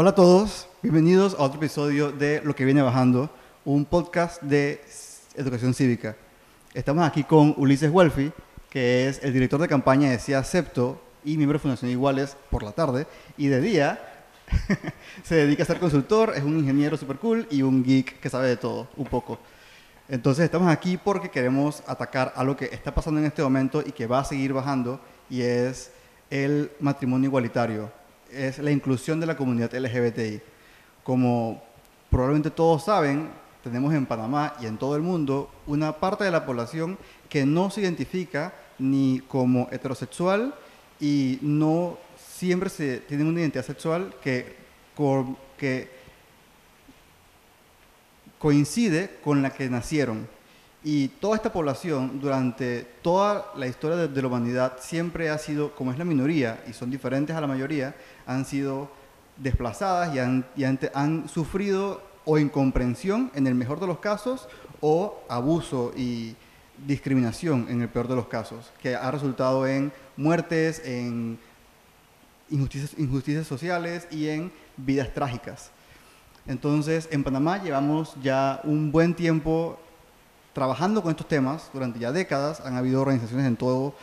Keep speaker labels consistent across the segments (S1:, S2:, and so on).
S1: Hola a todos, bienvenidos a otro episodio de Lo que viene bajando, un podcast de educación cívica. Estamos aquí con Ulises Wolfi, que es el director de campaña de CIA Acepto y miembro de Fundación Iguales por la tarde, y de día se dedica a ser consultor, es un ingeniero super cool y un geek que sabe de todo, un poco. Entonces estamos aquí porque queremos atacar a lo que está pasando en este momento y que va a seguir bajando, y es el matrimonio igualitario es la inclusión de la comunidad LGBTI. Como probablemente todos saben, tenemos en Panamá y en todo el mundo una parte de la población que no se identifica ni como heterosexual y no siempre se tienen una identidad sexual que coincide con la que nacieron. Y toda esta población, durante toda la historia de, la humanidad, siempre ha sido, como es la minoría y son diferentes a la mayoría, han sido desplazadas y han, sufrido o incomprensión en el mejor de los casos o abuso y discriminación en el peor de los casos, que ha resultado en muertes, en injusticias, injusticias sociales y en vidas trágicas. Entonces, en Panamá llevamos ya un buen tiempo trabajando con estos temas durante ya décadas. Han habido organizaciones en todo,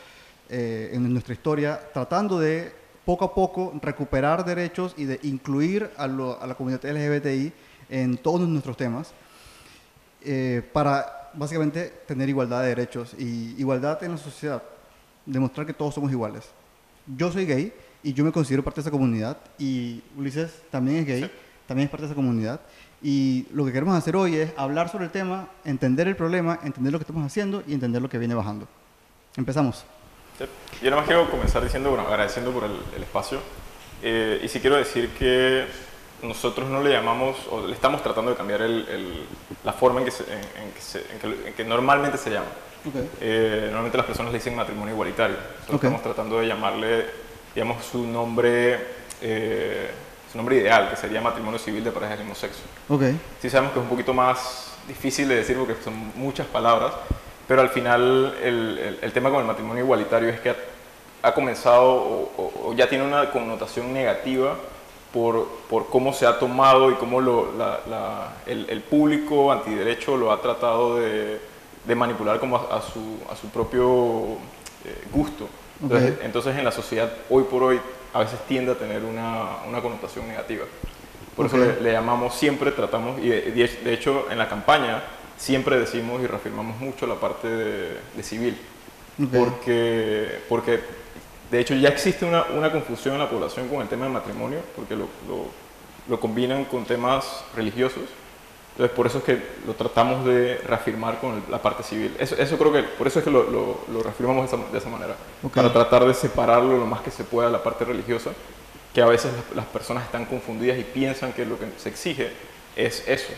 S1: eh, en nuestra historia, tratando de poco a poco recuperar derechos y de incluir a, la comunidad LGBTI en todos nuestros temas, eh, para básicamente tener igualdad de derechos y igualdad en la sociedad, demostrar que todos somos iguales. Yo soy gay y yo me considero parte de esa comunidad y Ulises también es gay, también es parte de esa comunidad y lo que queremos hacer hoy es hablar sobre el tema, entender el problema, entender lo que estamos haciendo y entender lo que viene bajando. Empezamos.
S2: Yo nada más quiero comenzar diciendo, bueno, agradeciendo por el, espacio. Eh, y sí quiero decir que nosotros no le llamamos, o le estamos tratando de cambiar el, la forma en que, en, que, normalmente se llama. Eh, normalmente las personas le dicen matrimonio igualitario. Nosotros estamos tratando de llamarle, digamos, su nombre eh, nombre ideal, que sería matrimonio civil de parejas del mismo sexo.
S1: Okay.
S2: Sí sabemos que es un poquito más difícil de decir porque son muchas palabras, pero al final el, el, tema con el matrimonio igualitario es que ha, comenzado o, ya tiene una connotación negativa por, por, cómo se ha tomado y cómo lo, la, el, el, público antiderecho lo ha tratado de, de manipular como a, su, a su propio eh, gusto. Entonces, entonces, en la sociedad hoy por hoy a veces tiende a tener una, una connotación negativa. Por eso le, llamamos siempre, tratamos, y de, hecho en la campaña siempre decimos y reafirmamos mucho la parte de, civil, porque, porque de hecho ya existe una, una, confusión en la población con el tema del matrimonio, porque lo, lo, lo combinan con temas religiosos. Entonces, por eso es que lo tratamos de reafirmar con la parte civil. Eso, eso, creo que, por eso es que lo, lo, reafirmamos de esa, de esa manera. Para tratar de separarlo lo más que se pueda de la parte religiosa, que a veces las, personas están confundidas y piensan que lo que se exige es eso,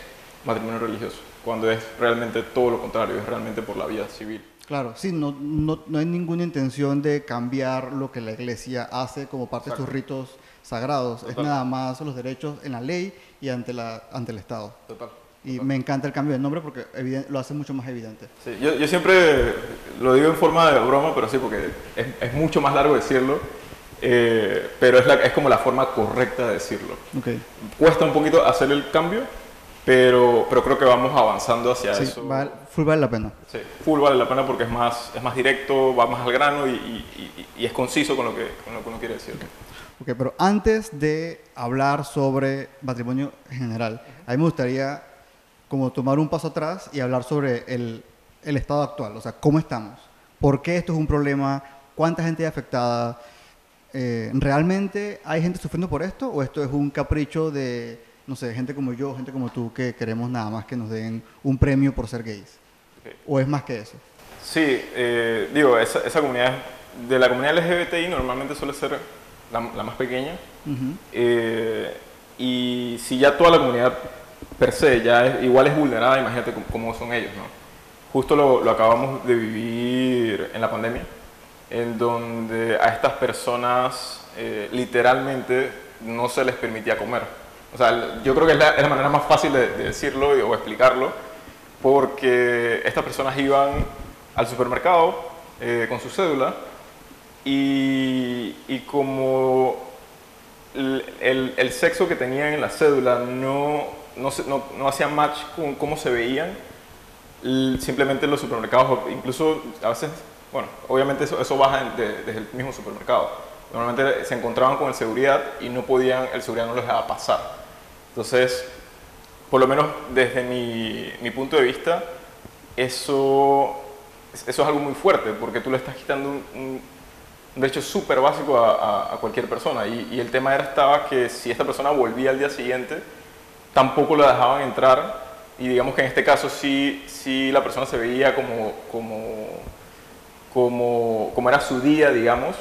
S2: matrimonio religioso, cuando es realmente todo lo contrario, es realmente por la vía civil.
S1: Claro, sí, no, no, no hay ninguna intención de cambiar lo que la iglesia hace como parte de sus ritos sagrados, es nada más los derechos en la ley y ante, la, ante el Estado.
S2: Total.
S1: Y me encanta el cambio de nombre porque lo hace mucho más evidente.
S2: Sí, yo, yo, siempre lo digo en forma de broma, pero sí, porque es, es mucho más largo decirlo, eh, pero es, la, es como la forma correcta de decirlo.
S1: Okay.
S2: Cuesta un poquito hacer el cambio, pero, pero creo que vamos avanzando hacia
S1: sí,
S2: eso.
S1: Vale, full vale la pena.
S2: Sí, full vale la pena porque es más, es más directo, va más al grano y, y, y, es conciso con lo, que, con lo que uno quiere decir.
S1: Ok, pero antes de hablar sobre matrimonio en general, a mí me gustaría como tomar un paso atrás y hablar sobre el, el estado actual, o sea, cómo estamos, por qué esto es un problema, cuánta gente hay afectada, eh, ¿realmente hay gente sufriendo por esto o esto es un capricho de, no sé, gente como yo, gente como tú, que queremos nada más que nos den un premio por ser gays? ¿O es más que eso?
S2: Sí, eh, digo, esa, esa, comunidad, de la comunidad LGBTI normalmente suele ser la, más pequeña. Eh, y si ya toda la comunidad per se ya es, igual es vulnerada, imagínate cómo, son ellos, ¿no? Justo lo, lo, acabamos de vivir en la pandemia, en donde a estas personas eh, literalmente no se les permitía comer. O sea, yo creo que es la, es la manera más fácil de, decirlo o explicarlo, porque estas personas iban al supermercado eh, con su cédula y, y como el, el, sexo que tenían en la cédula no, no, no, no hacía match con cómo se veían simplemente en los supermercados, incluso a veces, bueno, obviamente eso, eso baja desde el mismo supermercado. Normalmente se encontraban con el seguridad y no podían, el seguridad no los dejaba pasar. Entonces, por lo menos desde mi, mi punto de vista, eso, eso es algo muy fuerte, porque tú le estás quitando un, un, derecho súper básico a, a, cualquier persona. Y, y, el tema era estaba que si esta persona volvía al día siguiente, tampoco la dejaban entrar y digamos que en este caso sí, sí la persona se veía como, como, como, como era su día, digamos,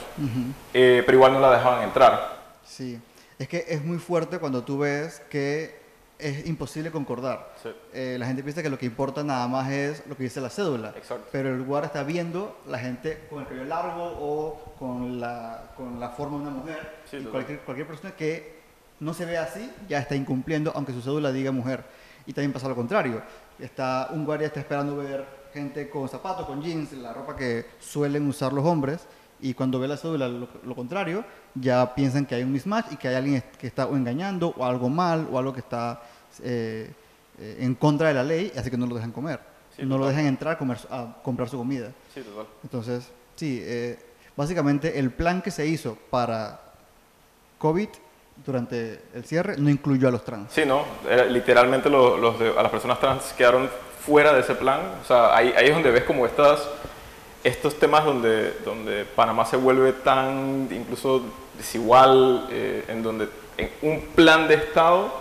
S2: eh, pero igual no la dejaban entrar.
S1: Sí, es que es muy fuerte cuando tú ves que es imposible concordar. Eh, la gente piensa que lo que importa nada más es lo que dice la cédula.
S2: Exacto.
S1: Pero el lugar está viendo la gente con el cabello largo o con la, con la forma de una mujer. y cualquier, cualquier persona que no se vea así ya está incumpliendo, aunque su cédula diga mujer. Y también pasa lo contrario. Está, un guardia está esperando ver gente con zapatos, con jeans, la ropa que suelen usar los hombres, y cuando ve la cédula lo, contrario, ya piensan que hay un mismatch y que hay alguien que está o engañando o algo mal o algo que está eh, eh, en contra de la ley, así que no lo dejan comer. no lo dejan entrar a, comer, a, comprar su comida.
S2: Sí, total.
S1: Entonces, sí, eh, básicamente el plan que se hizo para COVID durante el cierre no incluyó a los trans.
S2: Sí, no, literalmente los, los a las personas trans quedaron fuera de ese plan. O sea, ahí, ahí es donde ves como estas, estos temas donde, donde Panamá se vuelve tan incluso desigual, eh, en donde en un plan de Estado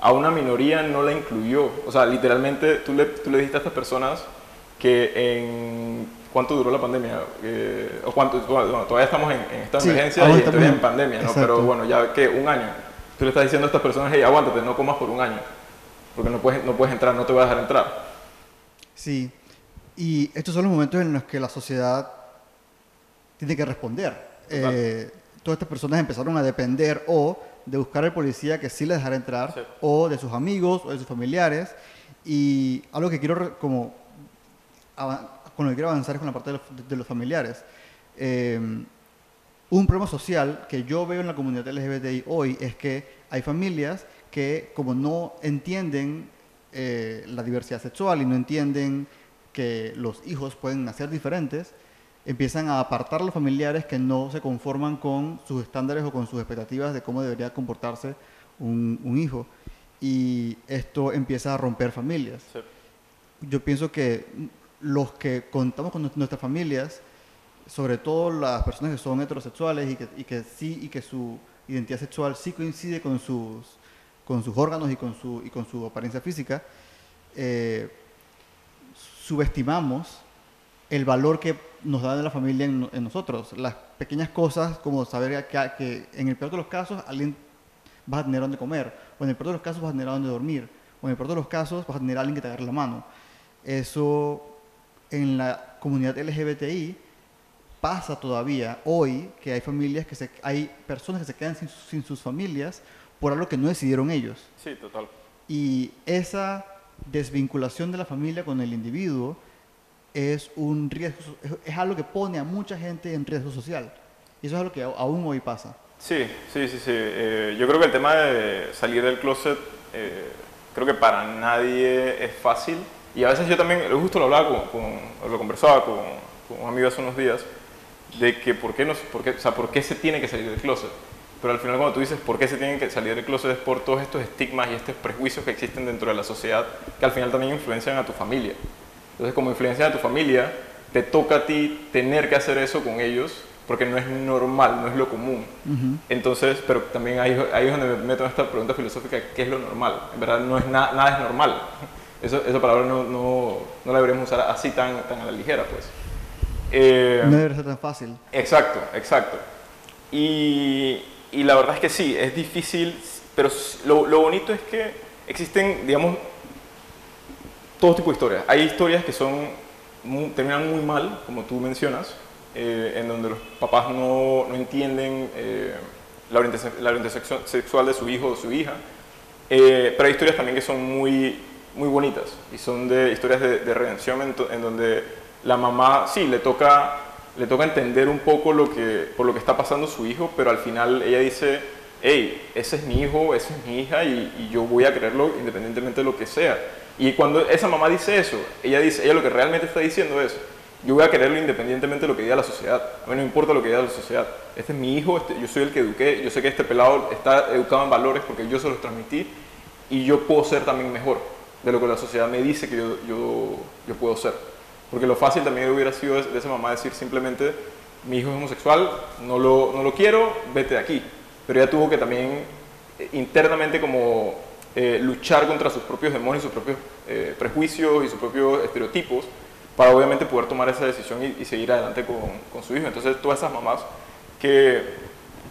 S2: a una minoría no la incluyó. O sea, literalmente tú le, tú le dijiste a estas personas que en cuánto duró la pandemia, eh, o cuánto, bueno, todavía estamos en, esta emergencia y todavía en pandemia, ¿no? Pero bueno, ya que un año. Tú le estás diciendo a estas personas, hey, aguántate, no comas por un año, porque no puedes, no puedes entrar, no te voy a dejar entrar.
S1: Sí, y estos son los momentos en los que la sociedad tiene que responder. Eh, todas estas personas empezaron a depender o de buscar al policía que sí les dejara entrar, o de sus amigos o de sus familiares. Y algo que quiero como con lo que quiero avanzar es con la parte de los, familiares. Eh, un problema social que yo veo en la comunidad LGBTI hoy es que hay familias que como no entienden eh, la diversidad sexual y no entienden que los hijos pueden nacer diferentes, empiezan a apartar a los familiares que no se conforman con sus estándares o con sus expectativas de cómo debería comportarse un, un hijo. Y esto empieza a romper familias. Yo pienso que los que contamos con nuestras familias, sobre todo las personas que son heterosexuales y que, y que sí y que su identidad sexual sí coincide con sus, con sus órganos y con su, y con su apariencia física, eh, subestimamos el valor que nos da de la familia en, nosotros. Las pequeñas cosas como saber que, que, en el peor de los casos alguien va a tener donde comer, o en el peor de los casos vas a tener donde dormir, o en el peor de los casos vas a tener a alguien que te agarre la mano. Eso en la comunidad LGBTI pasa todavía hoy que hay familias que se, hay personas que se quedan sin, sus familias por algo que no decidieron ellos.
S2: Sí, total.
S1: Y esa desvinculación de la familia con el individuo es un riesgo, es, algo que pone a mucha gente en riesgo social. Y eso es algo que aún hoy pasa.
S2: Sí, sí, sí, sí. Eh, yo creo que el tema de salir del closet, eh, creo que para nadie es fácil. Y a veces yo también, justo lo hablaba con, lo conversaba con, un amigo hace unos días, de que por qué, no, por, qué, o sea, por qué se tiene que salir del closet. Pero al final cuando tú dices por qué se tienen que salir del closet es por todos estos estigmas y estos prejuicios que existen dentro de la sociedad que al final también influencian a tu familia. Entonces como influencian a tu familia, te toca a ti tener que hacer eso con ellos porque no es normal, no es lo común. Entonces, pero también ahí, ahí, es donde me meto en esta pregunta filosófica, ¿qué es lo normal? En verdad no es nada es normal. Eso, esa palabra no, no, no, la deberíamos usar así tan, tan a la ligera, pues.
S1: Eh, no debería ser tan fácil.
S2: Exacto, exacto. Y, y, la verdad es que sí, es difícil, pero lo, lo, bonito es que existen, digamos, todo tipo de historias. Hay historias que son terminan muy mal, como tú mencionas, eh, en donde los papás no, no entienden eh, la, orientación, la, orientación, sexual de su hijo o su hija. pero hay historias también que son muy muy bonitas y son de historias de, redención en, donde la mamá sí le toca le toca entender un poco lo que por lo que está pasando su hijo pero al final ella dice hey, ese es mi hijo, esa es mi hija y, yo voy a quererlo independientemente de lo que sea. Y cuando esa mamá dice eso, ella dice, ella lo que realmente está diciendo es, yo voy a quererlo independientemente de lo que diga la sociedad. A mí no importa lo que diga la sociedad. Este es mi hijo, este, yo soy el que eduqué, yo sé que este pelado está educado en valores porque yo se los transmití y yo puedo ser también mejor de lo que la sociedad me dice que yo, yo, yo puedo ser. Porque lo fácil también hubiera sido de esa mamá decir simplemente, mi hijo es homosexual, no lo, no lo quiero, vete de aquí. Pero ella tuvo que también eh, internamente como eh, luchar contra sus propios demonios, sus propios eh, prejuicios y sus propios estereotipos para obviamente poder tomar esa decisión y, seguir adelante con, con, su hijo. Entonces todas esas mamás que,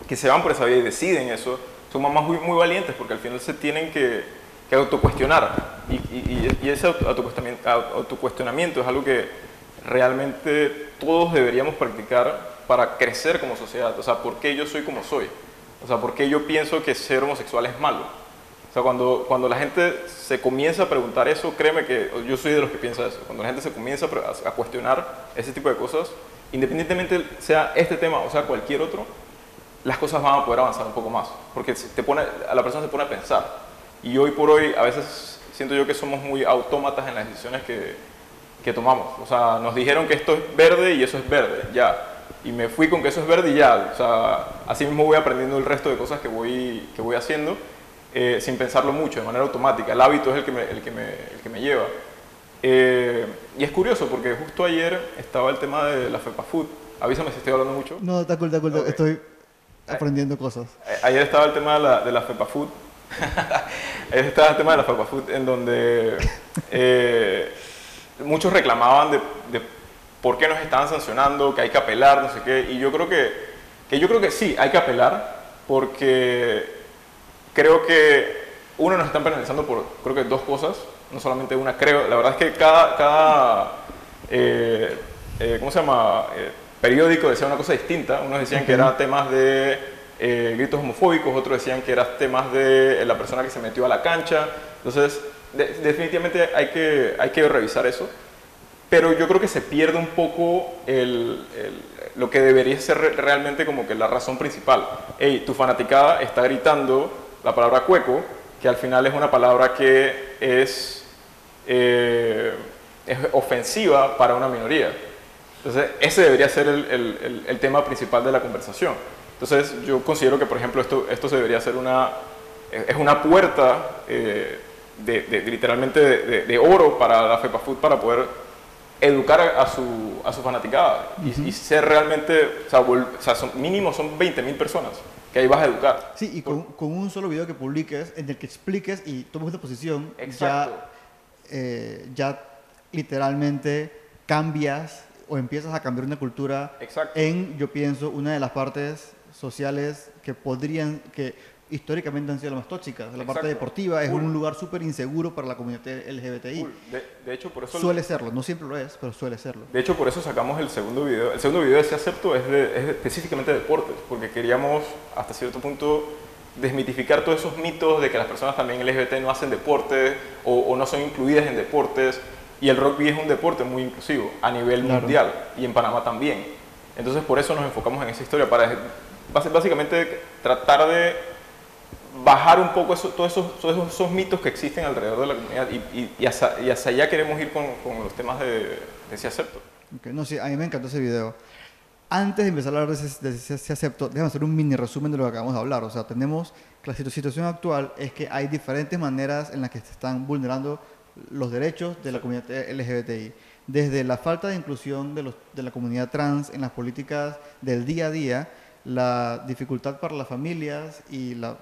S2: que, se van por esa vida y deciden eso, son mamás muy, muy valientes porque al final se tienen que, que autocuestionar y, y, y ese autocuestionamiento, autocuestionamiento es algo que realmente todos deberíamos practicar para crecer como sociedad. O sea, ¿por qué yo soy como soy? O sea, ¿por qué yo pienso que ser homosexual es malo? O sea, cuando, cuando la gente se comienza a preguntar eso, créeme que yo soy de los que piensa eso. Cuando la gente se comienza a, cuestionar ese tipo de cosas, independientemente sea este tema o sea cualquier otro, las cosas van a poder avanzar un poco más. Porque te pone, a la persona se pone a pensar. Y hoy por hoy, a veces siento yo que somos muy autómatas en las decisiones que, que tomamos. O sea, nos dijeron que esto es verde y eso es verde, ya y me fui con que eso es verde y ya. O sea, así mismo voy aprendiendo el resto de cosas que voy, que voy haciendo eh, sin pensarlo mucho, de manera automática. El hábito es el que me, el que me, el que me lleva. Eh, y es curioso porque justo ayer estaba el tema de la FEPA Food. Avísame si estoy hablando mucho.
S1: No, está cool, está cool. Estoy aprendiendo cosas.
S2: Ayer estaba el tema de la, de la FEPA Food. Estaba el tema de la Food en donde eh, muchos reclamaban de, por qué nos estaban sancionando, que hay que apelar, no sé qué. Y yo creo que, que yo creo que sí, hay que apelar porque creo que uno nos están penalizando por creo que dos cosas, no solamente una, creo. La verdad es que cada, cada eh, eh, ¿cómo se llama? Periódico decía una cosa distinta. Unos decían que eran temas de gritos homofóbicos, otros decían que eran temas de la persona que se metió a la cancha. Entonces, definitivamente hay que, hay que revisar eso pero yo creo que se pierde un poco lo que debería ser realmente como que la razón principal. Hey, tu fanaticada está gritando la palabra cueco, que al final es una palabra que es, eh, es ofensiva para una minoría. Entonces, ese debería ser el, el, tema principal de la conversación. Entonces, yo considero que, por ejemplo, esto, esto se debería ser una, es una puerta eh, de, literalmente de, oro para la FEPA Food para poder educar a su, a su fanaticada. Y, ser realmente, o sea, son, mínimo son 20.000 personas que ahí vas a educar.
S1: Sí, y con, con, un solo video que publiques, en el que expliques y tomes una posición, ya, eh, ya literalmente cambias o empiezas a cambiar una cultura en, yo pienso, una de las partes sociales que podrían, que históricamente han sido las más tóxicas. La parte deportiva es un lugar súper inseguro para la comunidad LGBTI.
S2: De, hecho, por eso...
S1: Suele serlo, no siempre lo es, pero suele serlo.
S2: De hecho, por eso sacamos el segundo video. El segundo video de ese acepto es, de, específicamente de deportes, porque queríamos hasta cierto punto desmitificar todos esos mitos de que las personas también LGBT no hacen deporte o, no son incluidas en deportes. Y el rugby es un deporte muy inclusivo a nivel mundial y en Panamá también. Entonces, por eso nos enfocamos en esa historia, para básicamente tratar de bajar un poco eso, todos, esos, todos esos, mitos que existen alrededor de la comunidad y, y, hacia, y hacia, allá queremos ir con, con los temas de, de ese acepto.
S1: no, sí, a mí me encantó ese video. Antes de empezar a hablar de de ese acepto, déjame hacer un mini resumen de lo que acabamos de hablar. O sea, tenemos que la situación actual es que hay diferentes maneras en las que se están vulnerando los derechos de la comunidad LGBTI. Desde la falta de inclusión de, los, de la comunidad trans en las políticas del día a día, la dificultad para las familias y la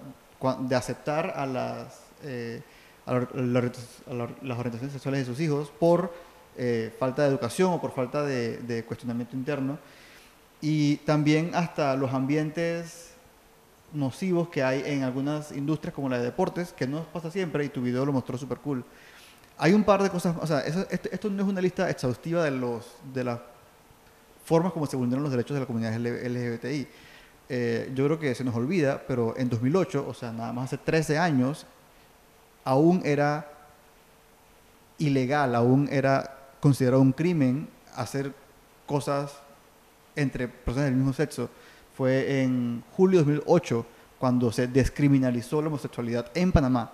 S1: de aceptar a las, eh, las orientaciones sexuales de sus hijos por eh, falta de educación o por falta de, cuestionamiento interno. Y también hasta los ambientes nocivos que hay en algunas industrias como la de deportes, que no pasa siempre y tu video lo mostró súper cool. Hay un par de cosas, o sea, esto, no es una lista exhaustiva de, los, de las formas como se vulneran los derechos de la comunidad LGBTI eh, yo creo que se nos olvida, pero en 2008, o sea, nada más hace 13 años, aún era ilegal, aún era considerado un crimen hacer cosas entre personas del mismo sexo. Fue en julio de 2008 cuando se descriminalizó la homosexualidad en Panamá.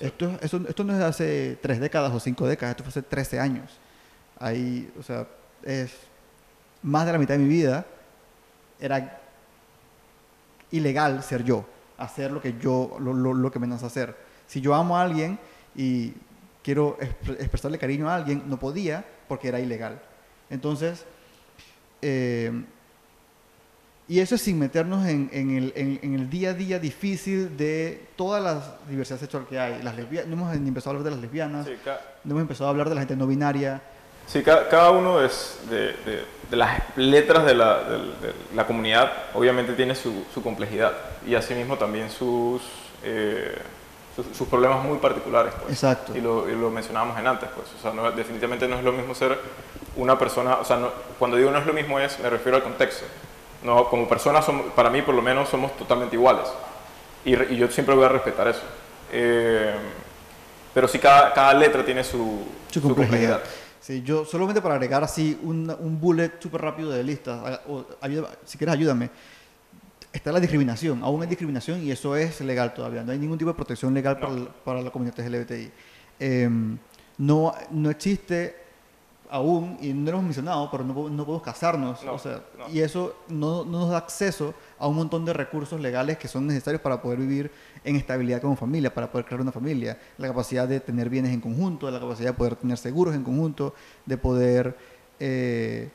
S1: Esto, esto, esto no es de hace tres décadas o cinco décadas, esto fue hace 13 años. Ahí, o sea, es más de la mitad de mi vida era ilegal ser yo, hacer lo que yo, lo, lo, lo que me nace hacer. Si yo amo a alguien y quiero expre- expresarle cariño a alguien, no podía porque era ilegal. Entonces, eh, y eso es sin meternos en, en el, en- en el día a día difícil de toda la diversidad sexual que hay. Las lesbianas, no hemos empezado a hablar de las lesbianas,
S2: Sí,
S1: no hemos empezado a hablar de la gente no binaria.
S2: Sí, ca- cada, uno es de, de- de las letras de la, de la comunidad obviamente tiene su, su complejidad y asimismo también sus, eh, sus, sus problemas muy particulares. Pues.
S1: Exacto.
S2: Y lo, y lo mencionábamos en antes, pues. O sea, no- definitivamente no es lo mismo ser una persona, o sea, no- cuando digo no es lo mismo es, me refiero al contexto. No, como personas, somos- para mí por lo menos somos totalmente iguales y, y yo siempre voy a respetar eso. Eh, pero sí, cada, cada letra tiene su,
S1: Su complejidad. Yo solamente para agregar así un, un bullet súper rápido de lista, haga- o ayuda- si quieres ayúdame, está la discriminación, aún hay discriminación y eso es legal todavía, no hay ningún tipo de protección legal para, la, para la comunidad LGBTI. Em, no, no existe aún, y no lo hemos mencionado, pero no, no podemos casarnos,
S2: No,
S1: o sea,
S2: no.
S1: y eso no, no nos da acceso a un montón de recursos legales que son necesarios para poder vivir en estabilidad como familia, para poder crear una familia, la capacidad de tener bienes en conjunto, la capacidad de poder tener seguros en conjunto, de poder eh,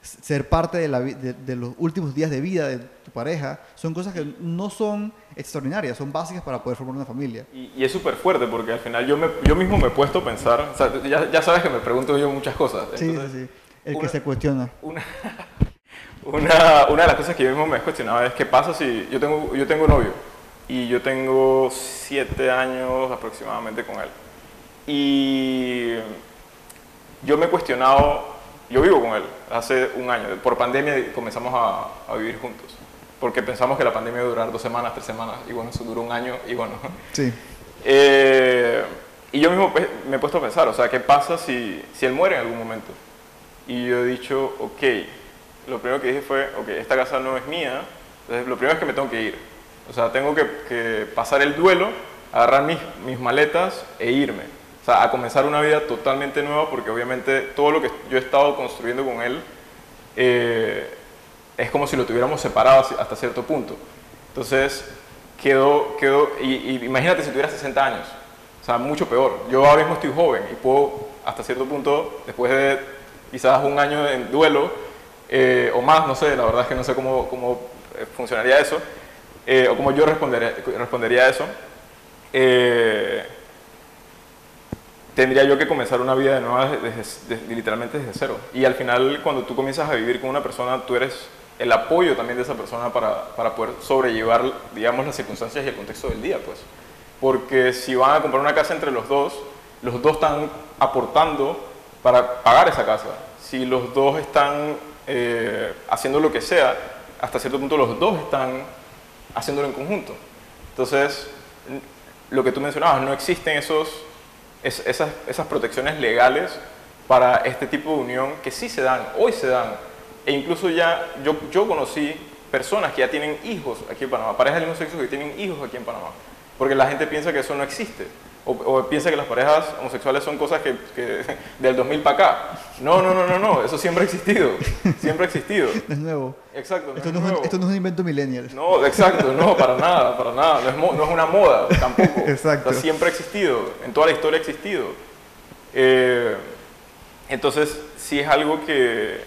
S1: ser parte de, la vi- de, de los últimos días de vida de tu pareja, son cosas que no son extraordinarias, son básicas para poder formar una familia.
S2: Y, y es súper fuerte porque al final yo, me, yo mismo me he puesto a pensar, o sea, ya, ya sabes que me pregunto yo muchas cosas.
S1: Sí,
S2: entonces,
S1: sí, sí. El que se cuestiona.
S2: Una, una, una de las cosas que yo mismo me he cuestionado es qué pasa si yo tengo, yo tengo novio y yo tengo siete años aproximadamente con él. Y yo me he cuestionado, yo vivo con él hace un año, por pandemia comenzamos a, a vivir juntos, porque pensamos que la pandemia iba a durar dos semanas, tres semanas, y bueno, eso duró un año, y bueno.
S1: Sí.
S2: Eh, y yo mismo pe- me he puesto a pensar, o sea, ¿qué pasa si, si él muere en algún momento? Y yo he dicho, ok, lo primero que dije fue, ok, esta casa no es mía, entonces lo primero es que me tengo que ir. O sea, tengo que, que pasar el duelo, agarrar mis, mis maletas e irme. Sea, a comenzar una vida totalmente nueva, porque obviamente todo lo que yo he estado construyendo con él eh, es como si lo tuviéramos separado hasta cierto punto. Entonces, quedó, quedó y, y imagínate si tuviera 60 años, o sea, mucho peor. Yo ahora mismo estoy joven y puedo, hasta cierto punto, después de quizás un año en duelo, eh, o más, no sé, la verdad es que no sé cómo, cómo eh, funcionaría eso, eh, o cómo yo respondería, respondería a eso. eh, tendría yo que comenzar una vida de nueva desde- desde- literalmente desde cero. Y al final, cuando tú comienzas a vivir con una persona, tú eres el apoyo también de esa persona para, para poder sobrellevar, digamos, las circunstancias y el contexto del día, pues. Porque si van a comprar una casa entre los dos, los dos están aportando para pagar esa casa. Si los dos están eh, haciendo lo que sea, hasta cierto punto los dos están haciéndolo en conjunto. Entonces, lo que tú mencionabas, no existen esos, es- esas, esas protecciones legales para este tipo de unión que sí se dan, hoy se dan. E incluso ya yo, yo conocí personas que ya tienen hijos aquí en Panamá, parejas del mismo sexo que tienen hijos aquí en Panamá. Porque la gente piensa que eso no existe. O, o piensa que las parejas homosexuales son cosas que, que del 2000 para acá. No, no, no, no, no, eso siempre ha existido. Siempre ha existido.
S1: No es nuevo.
S2: Exacto. no
S1: Esto
S2: es
S1: no, es un,
S2: nuevo.
S1: esto no es un invento millennial.
S2: No, exacto, no, para nada, para nada. No es, mo- no es una moda tampoco.
S1: Exacto.
S2: O sea, siempre ha existido, en toda la historia ha existido. Eh, entonces, sí es algo que,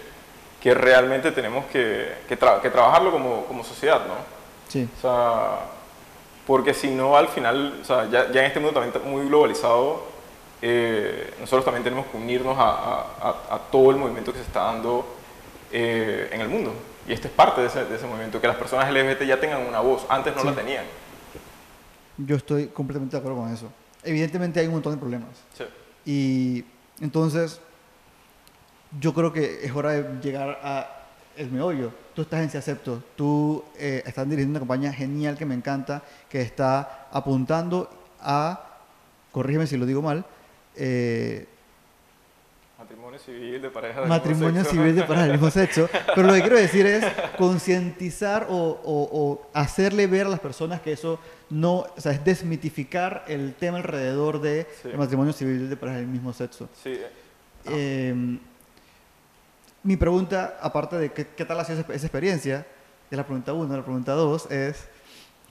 S2: que realmente tenemos que, que, tra- que trabajarlo como, como sociedad, ¿no?
S1: Sí.
S2: O sea, porque si no, al final, o sea, ya, ya en este mundo también muy globalizado, eh, nosotros también tenemos que unirnos a, a- a- a todo el movimiento que se está dando eh, en el mundo. Y esto es parte de ese, de ese movimiento, que las personas LGBT ya tengan una voz, antes no
S1: Sí.
S2: la tenían.
S1: Yo estoy completamente de acuerdo con eso. Evidentemente hay un montón de problemas.
S2: Sí.
S1: Y entonces, yo creo que es hora de llegar a el meollo. Tú estás en Si Acepto, tú eh, estás dirigiendo una campaña genial que me encanta, que está apuntando a, corrígeme si lo digo mal, eh,
S2: Matrimonio civil de pareja del
S1: matrimonio
S2: mismo sexo.
S1: civil de pareja del mismo sexo. Pero lo que quiero decir es concientizar o, o- o hacerle ver a las personas que eso no, o sea, es desmitificar el tema alrededor de
S2: Sí.
S1: el matrimonio civil de pareja del mismo sexo.
S2: Sí, eh,
S1: Eh, mi pregunta, aparte de qué, qué tal ha sido esa, esa experiencia, es la pregunta uno, la pregunta dos es,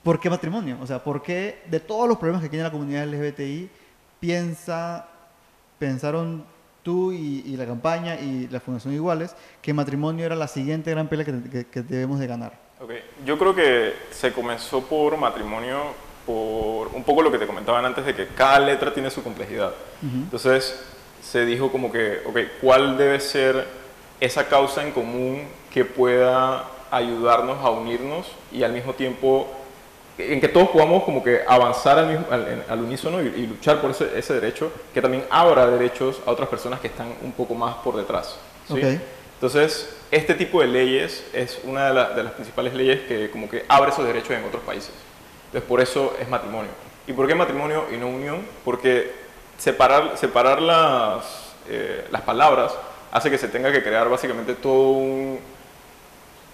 S1: ¿por qué matrimonio? O sea, ¿por qué de todos los problemas que tiene la comunidad LGBTI, piensa, pensaron tú y, y la campaña y la Fundación Iguales que matrimonio era la siguiente gran pelea que, que- que debemos de ganar?
S2: Ok, yo creo que se comenzó por matrimonio, por un poco lo que te comentaban antes de que cada letra tiene su complejidad. Entonces se dijo como que, ok, ¿cuál debe ser esa causa en común que pueda ayudarnos a unirnos y al mismo tiempo en que todos podamos como que avanzar al, mismo- al, en- al unísono y, y luchar por ese, ese derecho, que también abra derechos a otras personas que están un poco más por detrás. ¿sí?
S1: Ok.
S2: Entonces, este tipo de leyes es una de, la- de las principales leyes que como que abre esos derechos en otros países. Entonces, por eso es matrimonio. ¿Y por qué matrimonio y no unión? Porque separar, separar las, eh, las palabras hace que se tenga que crear básicamente todo un,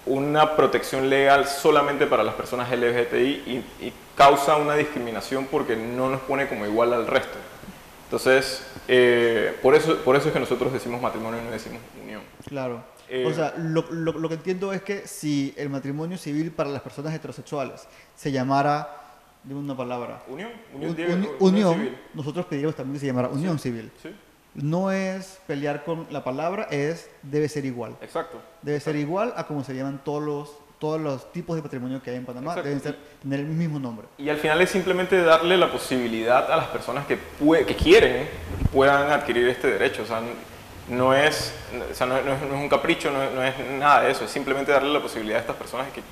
S2: una protección legal solamente para las personas LGBTI y, y causa una discriminación porque no nos pone como igual al resto. Entonces, eh, por, eso, por eso es que nosotros decimos matrimonio y no decimos unión.
S1: Claro.
S2: Eh,
S1: o sea, lo, lo- lo que entiendo es que si el matrimonio civil para las personas heterosexuales se llamara, de una palabra,
S2: Unión,
S1: un-
S2: unión,
S1: uni-
S2: tiene- unión
S1: unión,
S2: civil.
S1: nosotros pediríamos también que se llamara unión civil.
S2: Sí,
S1: No es pelear con la palabra, es debe ser igual.
S2: exacto.
S1: Debe ser igual a como se llaman todos los, todos los tipos de patrimonio que hay en Panamá.
S2: Exacto.
S1: Deben ser, tener el mismo nombre.
S2: Y al final es simplemente darle la posibilidad a las personas que, que quieren que puedan adquirir este derecho. O sea, no es, o sea, no es, no es un capricho, no es, no es nada de eso. Es simplemente darle la posibilidad a estas personas que,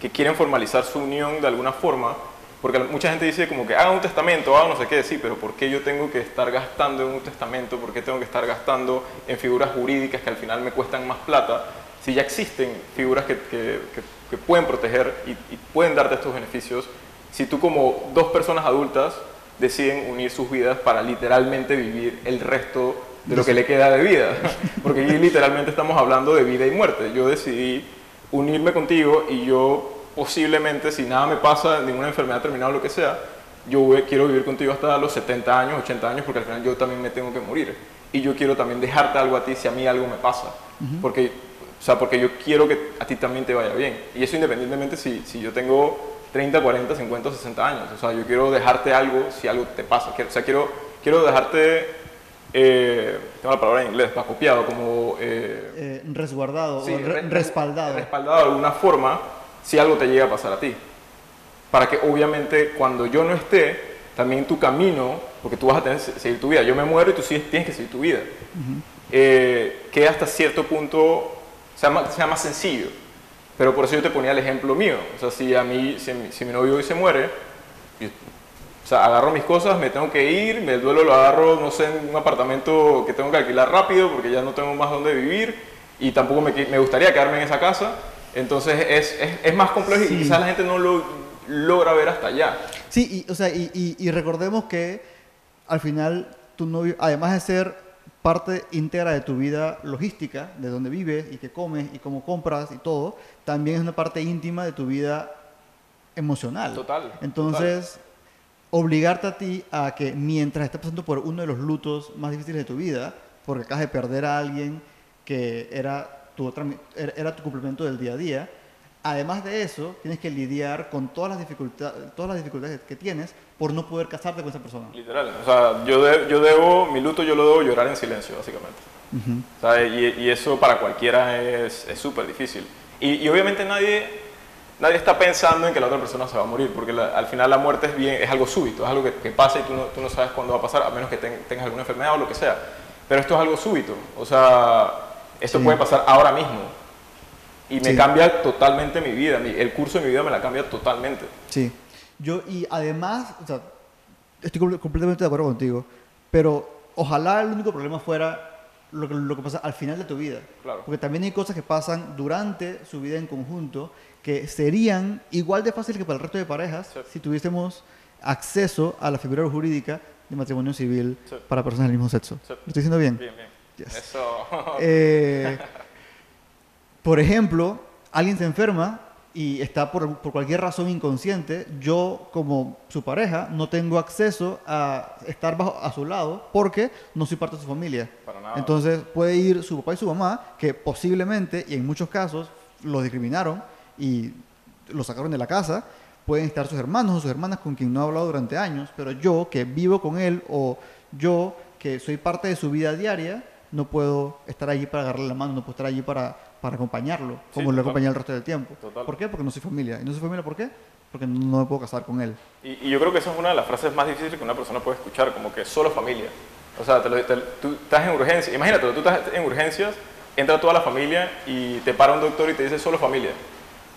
S2: que quieren formalizar su unión de alguna forma. Porque mucha gente dice como que haga un testamento, haga no sé qué, sí, pero ¿por qué yo tengo que estar gastando en un testamento? ¿Por qué tengo que estar gastando en figuras jurídicas que al final me cuestan más plata? Si ya existen figuras que, que- que- que pueden proteger y, y pueden darte estos beneficios, si tú como dos personas adultas deciden unir sus vidas para literalmente vivir el resto de lo que le queda de vida. Porque aquí literalmente estamos hablando de vida y muerte. Yo decidí unirme contigo y yo posiblemente, si nada me pasa, ninguna enfermedad terminal o lo que sea, yo voy- quiero vivir contigo hasta los 70 años, 80 años, porque al final yo también me tengo que morir. Y yo quiero también dejarte algo a ti si a mí algo me pasa. Porque, o sea, porque yo quiero que a ti también te vaya bien. Y eso independientemente si, si yo tengo 30, 40, 50, 60 años. O sea, yo quiero dejarte algo si algo te pasa. Quiero- o sea, quiero, quiero dejarte, eh, tengo la palabra en inglés, para copiado, como... eh,
S1: Eh, resguardado
S2: Sí,
S1: o re-
S2: re-
S1: respaldado.
S2: Respaldado de alguna forma si algo te llega a pasar a ti. Para que obviamente cuando yo no esté, también tu camino, porque tú vas a tener que seguir tu vida. Yo me muero y tú sigues- tienes que seguir tu vida. Eh, que hasta cierto punto sea más, sea más sencillo. Pero por eso yo te ponía el ejemplo mío. O sea, si a mí, si, mi- si mi novio hoy se muere, yo- o sea, agarro mis cosas, me tengo que ir, me el duelo lo agarro, no sé, en un apartamento que tengo que alquilar rápido porque ya no tengo más donde vivir y tampoco me, me gustaría quedarme en esa casa. Entonces es, es, es más complejo
S1: Sí.
S2: y quizás la gente no lo logra ver hasta allá.
S1: Sí, y, o sea, y, y- y recordemos que al final tu novio, además de ser parte íntegra de tu vida logística, de dónde vives y qué comes y cómo compras y todo, también es una parte íntima de tu vida emocional.
S2: Total,
S1: Entonces, obligarte a ti a que mientras estés pasando por uno de los lutos más difíciles de tu vida, porque acabas de perder a alguien que era tu, otra, era tu complemento del día a día, además de eso, tienes que lidiar con todas las, dificultades todas las dificultades que tienes por no poder casarte con esa persona.
S2: Literal. O sea, yo, de- yo debo, mi luto yo lo debo llorar en silencio, básicamente. O sea, y, y eso para cualquiera es es súper difícil. Y, y obviamente nadie, nadie está pensando en que la otra persona se va a morir, porque la- al final la muerte es, bien, es algo súbito, es algo que, que pasa y tú no, tú no sabes cuándo va a pasar, a menos que ten- tengas alguna enfermedad o lo que sea. Pero esto es algo súbito. O sea, esto
S1: Sí.
S2: puede pasar ahora mismo. Y me
S1: Sí.
S2: cambia totalmente mi vida. el curso de mi vida me la cambia totalmente.
S1: Sí. Yo, y además, o sea, estoy comple- completamente de acuerdo contigo, pero ojalá el único problema fuera lo que, lo que pasa al final de tu vida.
S2: Claro.
S1: Porque también hay cosas que pasan durante su vida en conjunto que serían igual de fáciles que para el resto de parejas
S2: Sí.
S1: si tuviésemos acceso a la figura jurídica de matrimonio civil
S2: Sí.
S1: para personas del mismo sexo.
S2: Sí.
S1: ¿Lo estoy diciendo bien?
S2: Bien, bien.
S1: Yes.
S2: Eso.
S1: Eh, por ejemplo, alguien se enferma y está por, por cualquier razón inconsciente, yo como su pareja no tengo acceso a estar bajo, a su lado porque no soy parte de su familia.
S2: Para nada.
S1: Entonces puede ir su papá y su mamá, que posiblemente y en muchos casos los discriminaron y los sacaron de la casa. Pueden estar sus hermanos o sus hermanas con quien no he hablado durante años, pero yo que vivo con él o yo que soy parte de su vida diaria, no puedo estar allí para agarrarle la mano, no puedo estar allí para, para acompañarlo, como lo he acompañado el resto del tiempo.
S2: Total.
S1: ¿Por qué? Porque no soy familia. ¿Y no soy familia por qué? Porque no me puedo casar con él.
S2: Y, y yo creo que esa es una de las frases más difíciles que una persona puede escuchar, como que solo familia. O sea, te lo- te- tú estás en urgencias, imagínate, tú estás en urgencias, entra toda la familia y te para un doctor y te dice solo familia.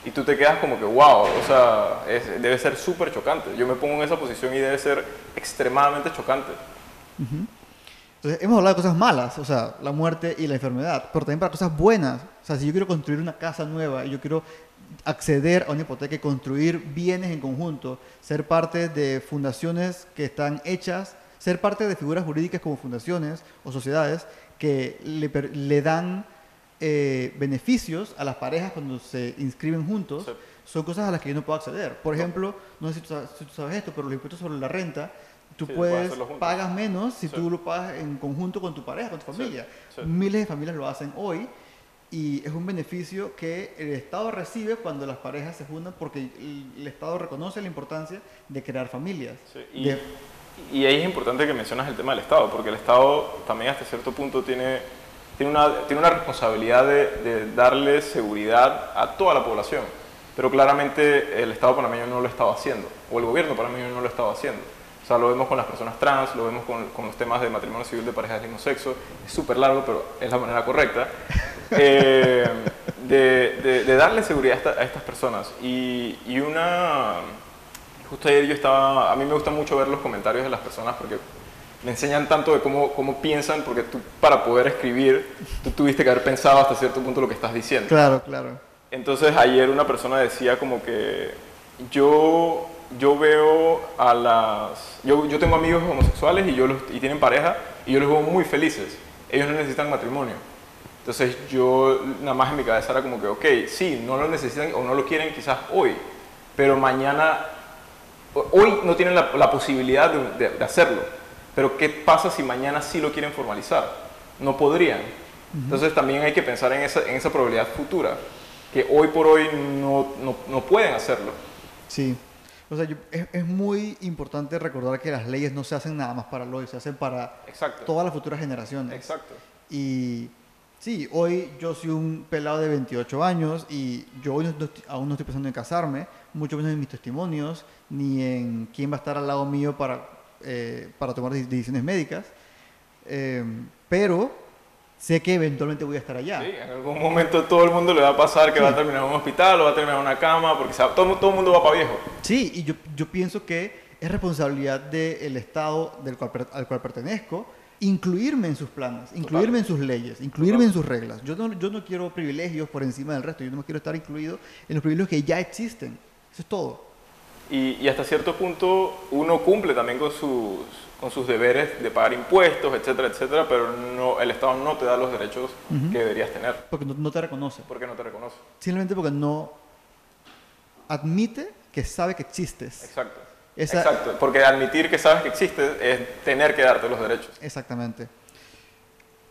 S2: Y tú te quedas como que, wow, o sea, es- debe ser súper chocante. Yo me pongo en esa posición y debe ser extremadamente chocante.
S1: Entonces, hemos hablado de cosas malas, o sea, la muerte y la enfermedad, pero también para cosas buenas. O sea, si yo quiero construir una casa nueva y yo quiero acceder a una hipoteca y construir bienes en conjunto, ser parte de fundaciones que están hechas, ser parte de figuras jurídicas como fundaciones o sociedades que le, le dan eh, beneficios a las parejas cuando se inscriben juntos,
S2: Sí.
S1: son cosas a las que yo no puedo acceder. Por ejemplo, no sé si tú sabes, si tú sabes esto, pero los impuestos sobre la renta, tú
S2: Sí, puedes
S1: pagas menos si
S2: Sí.
S1: tú lo pagas en conjunto con tu pareja, con tu familia.
S2: sí.
S1: Miles de familias lo hacen hoy y es un beneficio que el Estado recibe cuando las parejas se juntan porque el, el Estado reconoce la importancia de crear familias.
S2: Y,
S1: De-
S2: y ahí es importante que mencionas el tema del Estado, porque el Estado también hasta cierto punto tiene, tiene, una, tiene una responsabilidad de, de darle seguridad a toda la población. Pero claramente el Estado panameño no lo estaba haciendo, o el gobierno panameño no lo estaba haciendo. O sea, lo vemos con las personas trans, lo vemos con, con los temas de matrimonio civil de parejas del mismo sexo. Es súper largo, pero es la manera correcta. Eh, de, de- de darle seguridad a, esta- a estas personas. Y, y una, Justo ayer yo estaba, a mí me gusta mucho ver los comentarios de las personas porque me enseñan tanto de cómo, cómo piensan, porque tú para poder escribir, tú tuviste que haber pensado hasta cierto punto lo que estás diciendo.
S1: Claro, claro.
S2: Entonces ayer una persona decía como que yo, yo veo a las... Yo, yo tengo amigos homosexuales y, yo los, y tienen pareja y yo los veo muy felices. Ellos no necesitan matrimonio. Entonces yo nada más en mi cabeza era como que, ok, sí, no lo necesitan o no lo quieren quizás hoy, pero mañana, hoy no tienen la, la posibilidad de, de- de hacerlo. Pero ¿qué pasa si mañana sí lo quieren formalizar? No podrían. Entonces también hay que pensar en esa, en esa probabilidad futura, que hoy por hoy no, no, no pueden hacerlo.
S1: Sí. O sea, yo- es, es muy importante recordar que las leyes no se hacen nada más para hoy, se hacen para
S2: Exacto.
S1: todas las futuras generaciones.
S2: Exacto.
S1: Y sí, hoy yo soy un pelado de 28 años y yo hoy no- aún no estoy pensando en casarme, mucho menos en mis testimonios, ni en quién va a estar al lado mío para, eh, para tomar de- decisiones médicas. Eh, pero sé que eventualmente voy a estar allá.
S2: Sí, en algún momento todo el mundo le va a pasar que va a terminar en un hospital o va a terminar en una cama, porque sabe- todo, todo el mundo va para viejo.
S1: Sí, y yo, yo pienso que es responsabilidad del Estado del cual, al cual pertenezco incluirme en sus planes, incluirme en sus leyes, incluirme en sus reglas. Yo no, yo no quiero privilegios por encima del resto, yo no quiero estar incluido en los privilegios que ya existen. Eso es todo.
S2: Y, y hasta cierto punto uno cumple también con sus, con sus deberes de pagar impuestos, etcétera, etcétera, pero no, el Estado no te da los derechos
S1: Ujú.
S2: que deberías tener,
S1: Porque no, no te reconoce.
S2: porque no te reconoce.
S1: Simplemente porque no admite que sabe que existes.
S2: Exacto.
S1: Esa-
S2: Exacto, porque admitir que sabes que existe es tener que darte los derechos.
S1: Exactamente.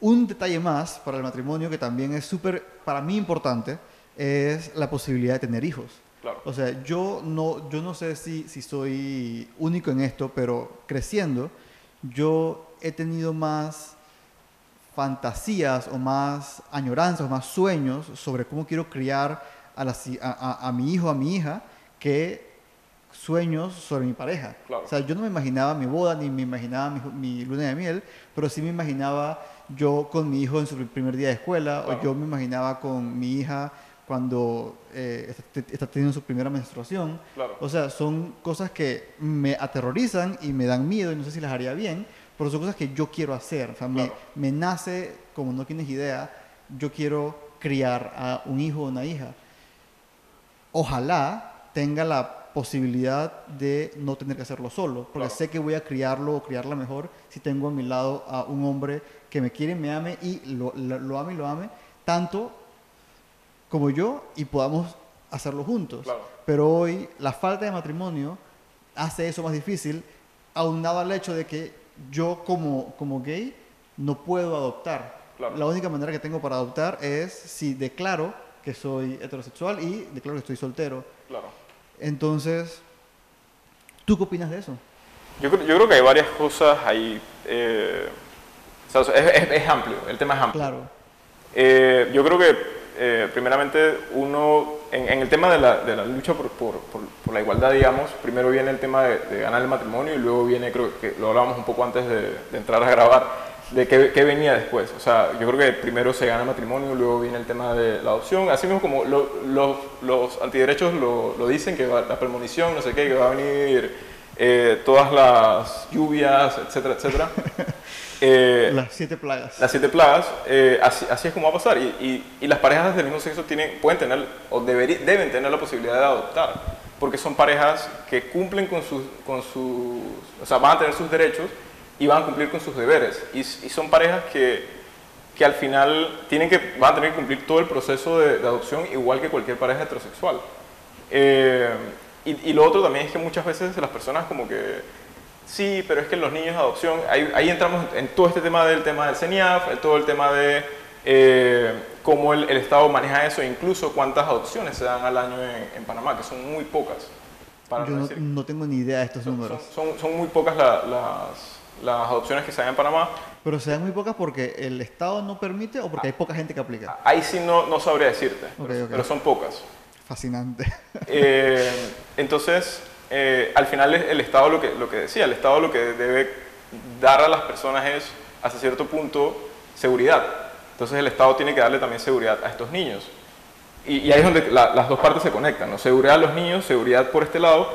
S1: Un detalle más para el matrimonio que también es súper, para mí importante, es la posibilidad de tener hijos.
S2: Claro.
S1: O sea, yo no, yo no sé si, si soy único en esto, pero creciendo, yo he tenido más fantasías o más añoranzas o más sueños sobre cómo quiero criar a, la a, a- a mi hijo, a mi hija, que sueños sobre mi pareja.
S2: Claro.
S1: O sea, yo no me imaginaba mi boda ni me imaginaba mi, mi luna de miel, pero sí me imaginaba yo con mi hijo en su primer día de escuela
S2: Claro.
S1: o yo me imaginaba con mi hija cuando eh, está, teniendo su primera menstruación.
S2: Claro.
S1: O sea, son cosas que me aterrorizan y me dan miedo y no sé si las haría bien, pero son cosas que yo quiero hacer. O sea, me,
S2: Claro.
S1: me nace, como no tienes idea, yo quiero criar a un hijo o una hija. Ojalá tenga la posibilidad de no tener que hacerlo solo, porque
S2: Claro.
S1: sé que voy a criarlo o criarla mejor si tengo a mi lado a un hombre que me quiere, me ame y lo, lo, lo ame y lo ame, tanto como yo y podamos hacerlo juntos.
S2: Claro.
S1: Pero hoy la falta de matrimonio hace eso más difícil, aunado al hecho de que yo como, como gay no puedo adoptar.
S2: Claro.
S1: La única manera que tengo para adoptar es si declaro que soy heterosexual y declaro que estoy soltero.
S2: Claro.
S1: Entonces, ¿tú qué opinas de eso?
S2: Yo, creo- yo creo que hay varias cosas ahí. eh, o sea, es, es- es amplio, el tema es amplio.
S1: Claro,
S2: Eh, yo creo que, eh, primeramente, uno, en, el tema de la, de la lucha por, por- por- la igualdad, digamos, primero viene el tema de, ganar el matrimonio y luego viene, creo que lo hablábamos un poco antes de, entrar a grabar, de qué, qué venía después. O sea, yo creo que primero se gana el matrimonio, luego viene el tema de la adopción, así mismo como lo- los, los antiderechos lo, lo dicen, que va, la premonición, no sé qué, que va a venir eh, todas las lluvias, etcétera, etcétera. Eh,
S1: las siete plagas.
S2: las siete plagas, eh, así, así es como va a pasar. Y, y- y las parejas del mismo sexo tienen, pueden tener o deberi- deben tener la posibilidad de adoptar, porque son parejas que cumplen con sus, con sus, o sea, van a tener sus derechos y van a cumplir con sus deberes. Y, y son parejas que, que al final tienen que, van a tener que cumplir todo el proceso de, de adopción igual que cualquier pareja heterosexual. Eh, y, y lo otro también es que muchas veces las personas como que Sí, pero es que los niños de adopción, ahí, ahí entramos en todo este tema del tema del CENIAF, en todo el tema de eh, cómo el, el Estado maneja eso, e incluso cuántas adopciones se dan al año en, en Panamá, que son muy pocas. Para
S1: Yo
S2: no decir-
S1: no tengo ni idea de estos
S2: son,
S1: números.
S2: son- son- son muy pocas la- las, las adopciones que se dan en Panamá.
S1: Pero se dan muy pocas porque el Estado no permite o porque hay poca gente que aplica.
S2: Ahí sí no, no sabría decirte,
S1: Ok,
S2: pero,
S1: ok.
S2: pero son pocas.
S1: Fascinante.
S2: Eh, entonces, eh, al final el Estado lo que, lo que decía, el Estado lo que debe dar a las personas es, hasta cierto punto, seguridad. Entonces el Estado tiene que darle también seguridad a estos niños. Y, ahí es donde la- las dos partes se conectan, ¿no? Seguridad a los niños, seguridad por este lado,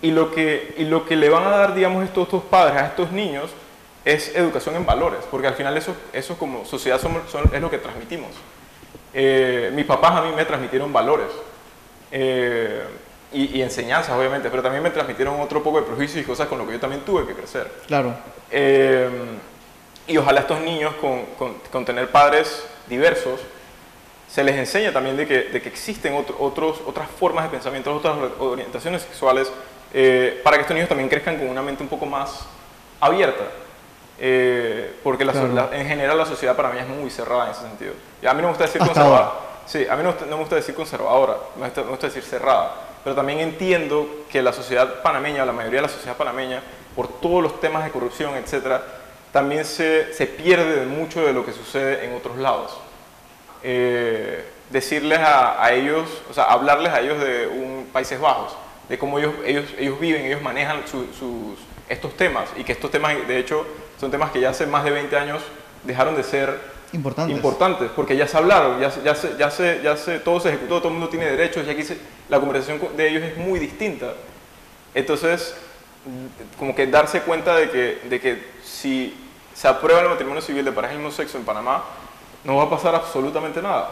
S2: y lo que, y lo que le van a dar, digamos, estos, estos padres a estos niños es educación en valores, porque al final eso, eso como sociedad somos- son- es lo que transmitimos. Eh, mis papás a mí me transmitieron valores eh, y, y enseñanzas, obviamente, pero también me transmitieron otro poco de prejuicios y cosas con lo que yo también tuve que crecer.
S1: Claro.
S2: Eh, y ojalá estos niños con, con- con tener padres diversos, se les enseña también de que, de que existen otro- otros, otras formas de pensamiento, otras orientaciones sexuales, eh, para que estos niños también crezcan con una mente un poco más abierta. Eh, porque la
S1: Claro.
S2: la- en general la sociedad para mí es muy cerrada en ese sentido. Y a mí no me gusta decir
S1: Hasta
S2: conservadora.
S1: ahora.
S2: Sí, a mí no, no me gusta decir conservadora, me gusta, me gusta decir cerrada. Pero también entiendo que la sociedad panameña, la mayoría de la sociedad panameña, por todos los temas de corrupción, etcétera, también se, se pierde de mucho de lo que sucede en otros lados. Eh, decirles a, a ellos, o sea, hablarles a ellos de un Países Bajos, de cómo ellos, ellos, ellos viven, ellos manejan su- sus, estos temas y que estos temas, de hecho, son temas que ya hace más de 20 años dejaron de ser
S1: Importantes.
S2: importantes, porque ya se hablaron, ya, ya, se, ya, se, ya se, todo se ejecutó, todo el mundo tiene derechos, y aquí la conversación co- de ellos es muy distinta. Entonces, mm, como que darse cuenta de que, de que si se aprueba el matrimonio civil de pareja del mismo sexo en Panamá, no va a pasar absolutamente nada.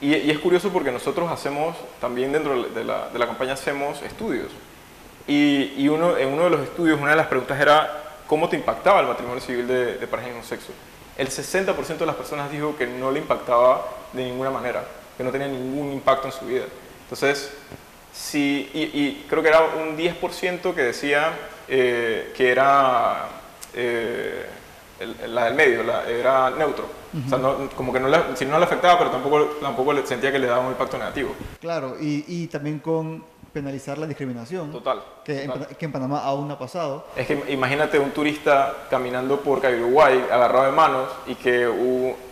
S2: Y, es curioso porque nosotros hacemos, también dentro de la, de la campaña hacemos estudios. Y, y uno, en uno de los estudios, una de las preguntas era, ¿cómo te impactaba el matrimonio civil de, de pareja del mismo sexo? El 60% de las personas dijo que no le impactaba de ninguna manera, que no tenía ningún impacto en su vida. Entonces, sí, y, y creo que era un 10% que decía eh, que era eh, el- la del medio, la- era neutro. O sea, no- como que no le, si no le afectaba, pero tampoco, tampoco sentía que le daba un impacto negativo.
S1: Claro, y, y también con penalizar la discriminación.
S2: Total.
S1: Que, en,
S2: total.
S1: Pana- que en Panamá aún no ha pasado.
S2: Es que imagínate un turista caminando por calle Uruguay agarrado de manos y que,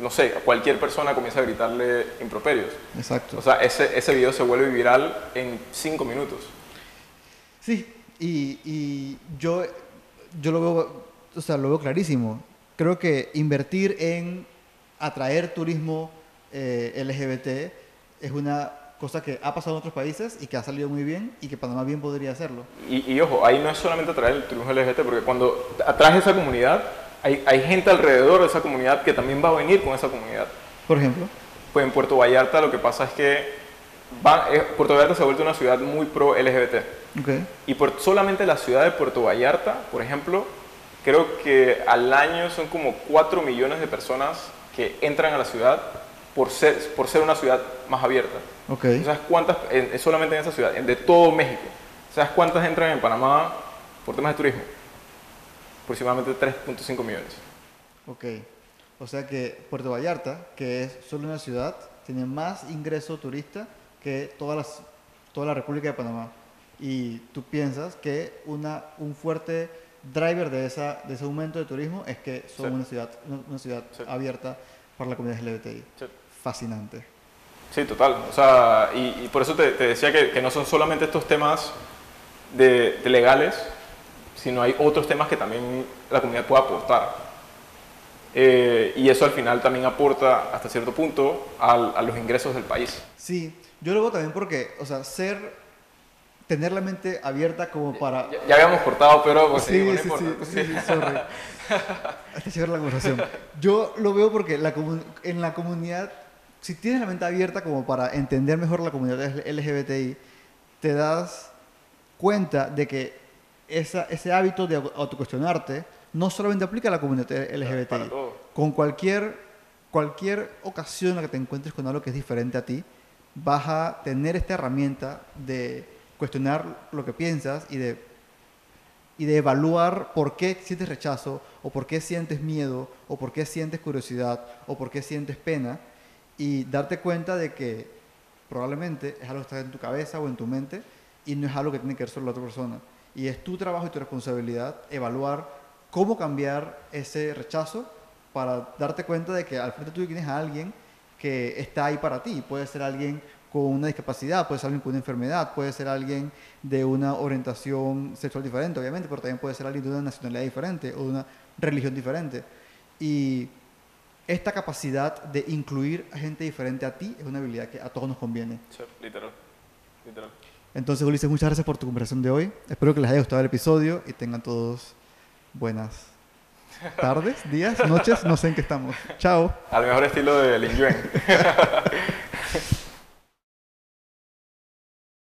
S2: no sé, cualquier persona comienza a gritarle improperios.
S1: Exacto.
S2: O sea, ese, ese video se vuelve viral en cinco minutos.
S1: Sí, y, y yo, yo lo, veo, o sea, lo veo clarísimo. Creo que invertir en atraer turismo eh, LGBT es una cosa que ha pasado en otros países y que ha salido muy bien y que Panamá bien podría hacerlo.
S2: Y, y ojo, ahí no es solamente atraer el turismo LGBT, porque cuando atraes esa comunidad, hay, hay gente alrededor de esa comunidad que también va a venir con esa comunidad.
S1: Por ejemplo,
S2: Pues en Puerto Vallarta lo que pasa es que va- eh, Puerto Vallarta se ha vuelto una ciudad muy pro LGBT.
S1: Ok.
S2: Y por solamente la ciudad de Puerto Vallarta, por ejemplo, creo que al año son como 4 millones de personas que entran a la ciudad por ser, por ser una ciudad más abierta.
S1: Ok.
S2: ¿Tú ¿Sabes cuántas, en- en- solamente en esa ciudad, de todo México, ¿sabes cuántas entran en Panamá por temas de turismo? Aproximadamente 3.5 millones.
S1: Ok. O sea que Puerto Vallarta, que es solo una ciudad, tiene más ingreso turista que todas las, toda la República de Panamá. Y tú piensas que una, un fuerte driver de, esa, de ese aumento de turismo es que son
S2: Sí.
S1: una ciudad, una, una ciudad
S2: Sí.
S1: abierta para la comunidad LGBTI.
S2: Sí.
S1: Fascinante.
S2: Sí, total. O sea, y, y por eso te, te decía que, que no son solamente estos temas de, de legales, sino hay otros temas que también la comunidad puede aportar. Eh, y eso al final también aporta hasta cierto punto al- a los ingresos del país.
S1: Sí, yo lo veo también porque, o sea, ser, tener la mente abierta como para...
S2: Ya, ya habíamos cortado, pero pues,
S1: Sí,
S2: no
S1: sí, sí,
S2: importa.
S1: sí, sí, sorry. Está chévere la conversación. Yo lo veo porque la en la comunidad, si tienes la mente abierta como para entender mejor la comunidad LGBTI, te das cuenta de que esa, ese hábito de au- autocuestionarte no solamente aplica a la comunidad LGBTI. Con cualquier, cualquier ocasión en la que te encuentres con algo que es diferente a ti, vas a tener esta herramienta de cuestionar lo que piensas y de y de evaluar por qué sientes rechazo, o por qué sientes miedo, o por qué sientes curiosidad, o por qué sientes pena, y darte cuenta de que probablemente es algo que está en tu cabeza o en tu mente, y no es algo que tiene que ver solo la otra persona. Y es tu trabajo y tu responsabilidad evaluar cómo cambiar ese rechazo para darte cuenta de que al frente tuyo tienes a alguien que está ahí para ti. Puede ser alguien con una discapacidad, puede ser alguien con una enfermedad, puede ser alguien de una orientación sexual diferente, obviamente, pero también puede ser alguien de una nacionalidad diferente o de una religión diferente. Y esta capacidad de incluir a gente diferente a ti es una habilidad que a todos nos conviene.
S2: Sí, literal. literal.
S1: Entonces, Ulises, muchas gracias por tu conversación de hoy. Espero que les haya gustado el episodio y tengan todos buenas tardes, días, noches, no sé en qué estamos. Chao.
S2: Al mejor estilo de Lin Yuen.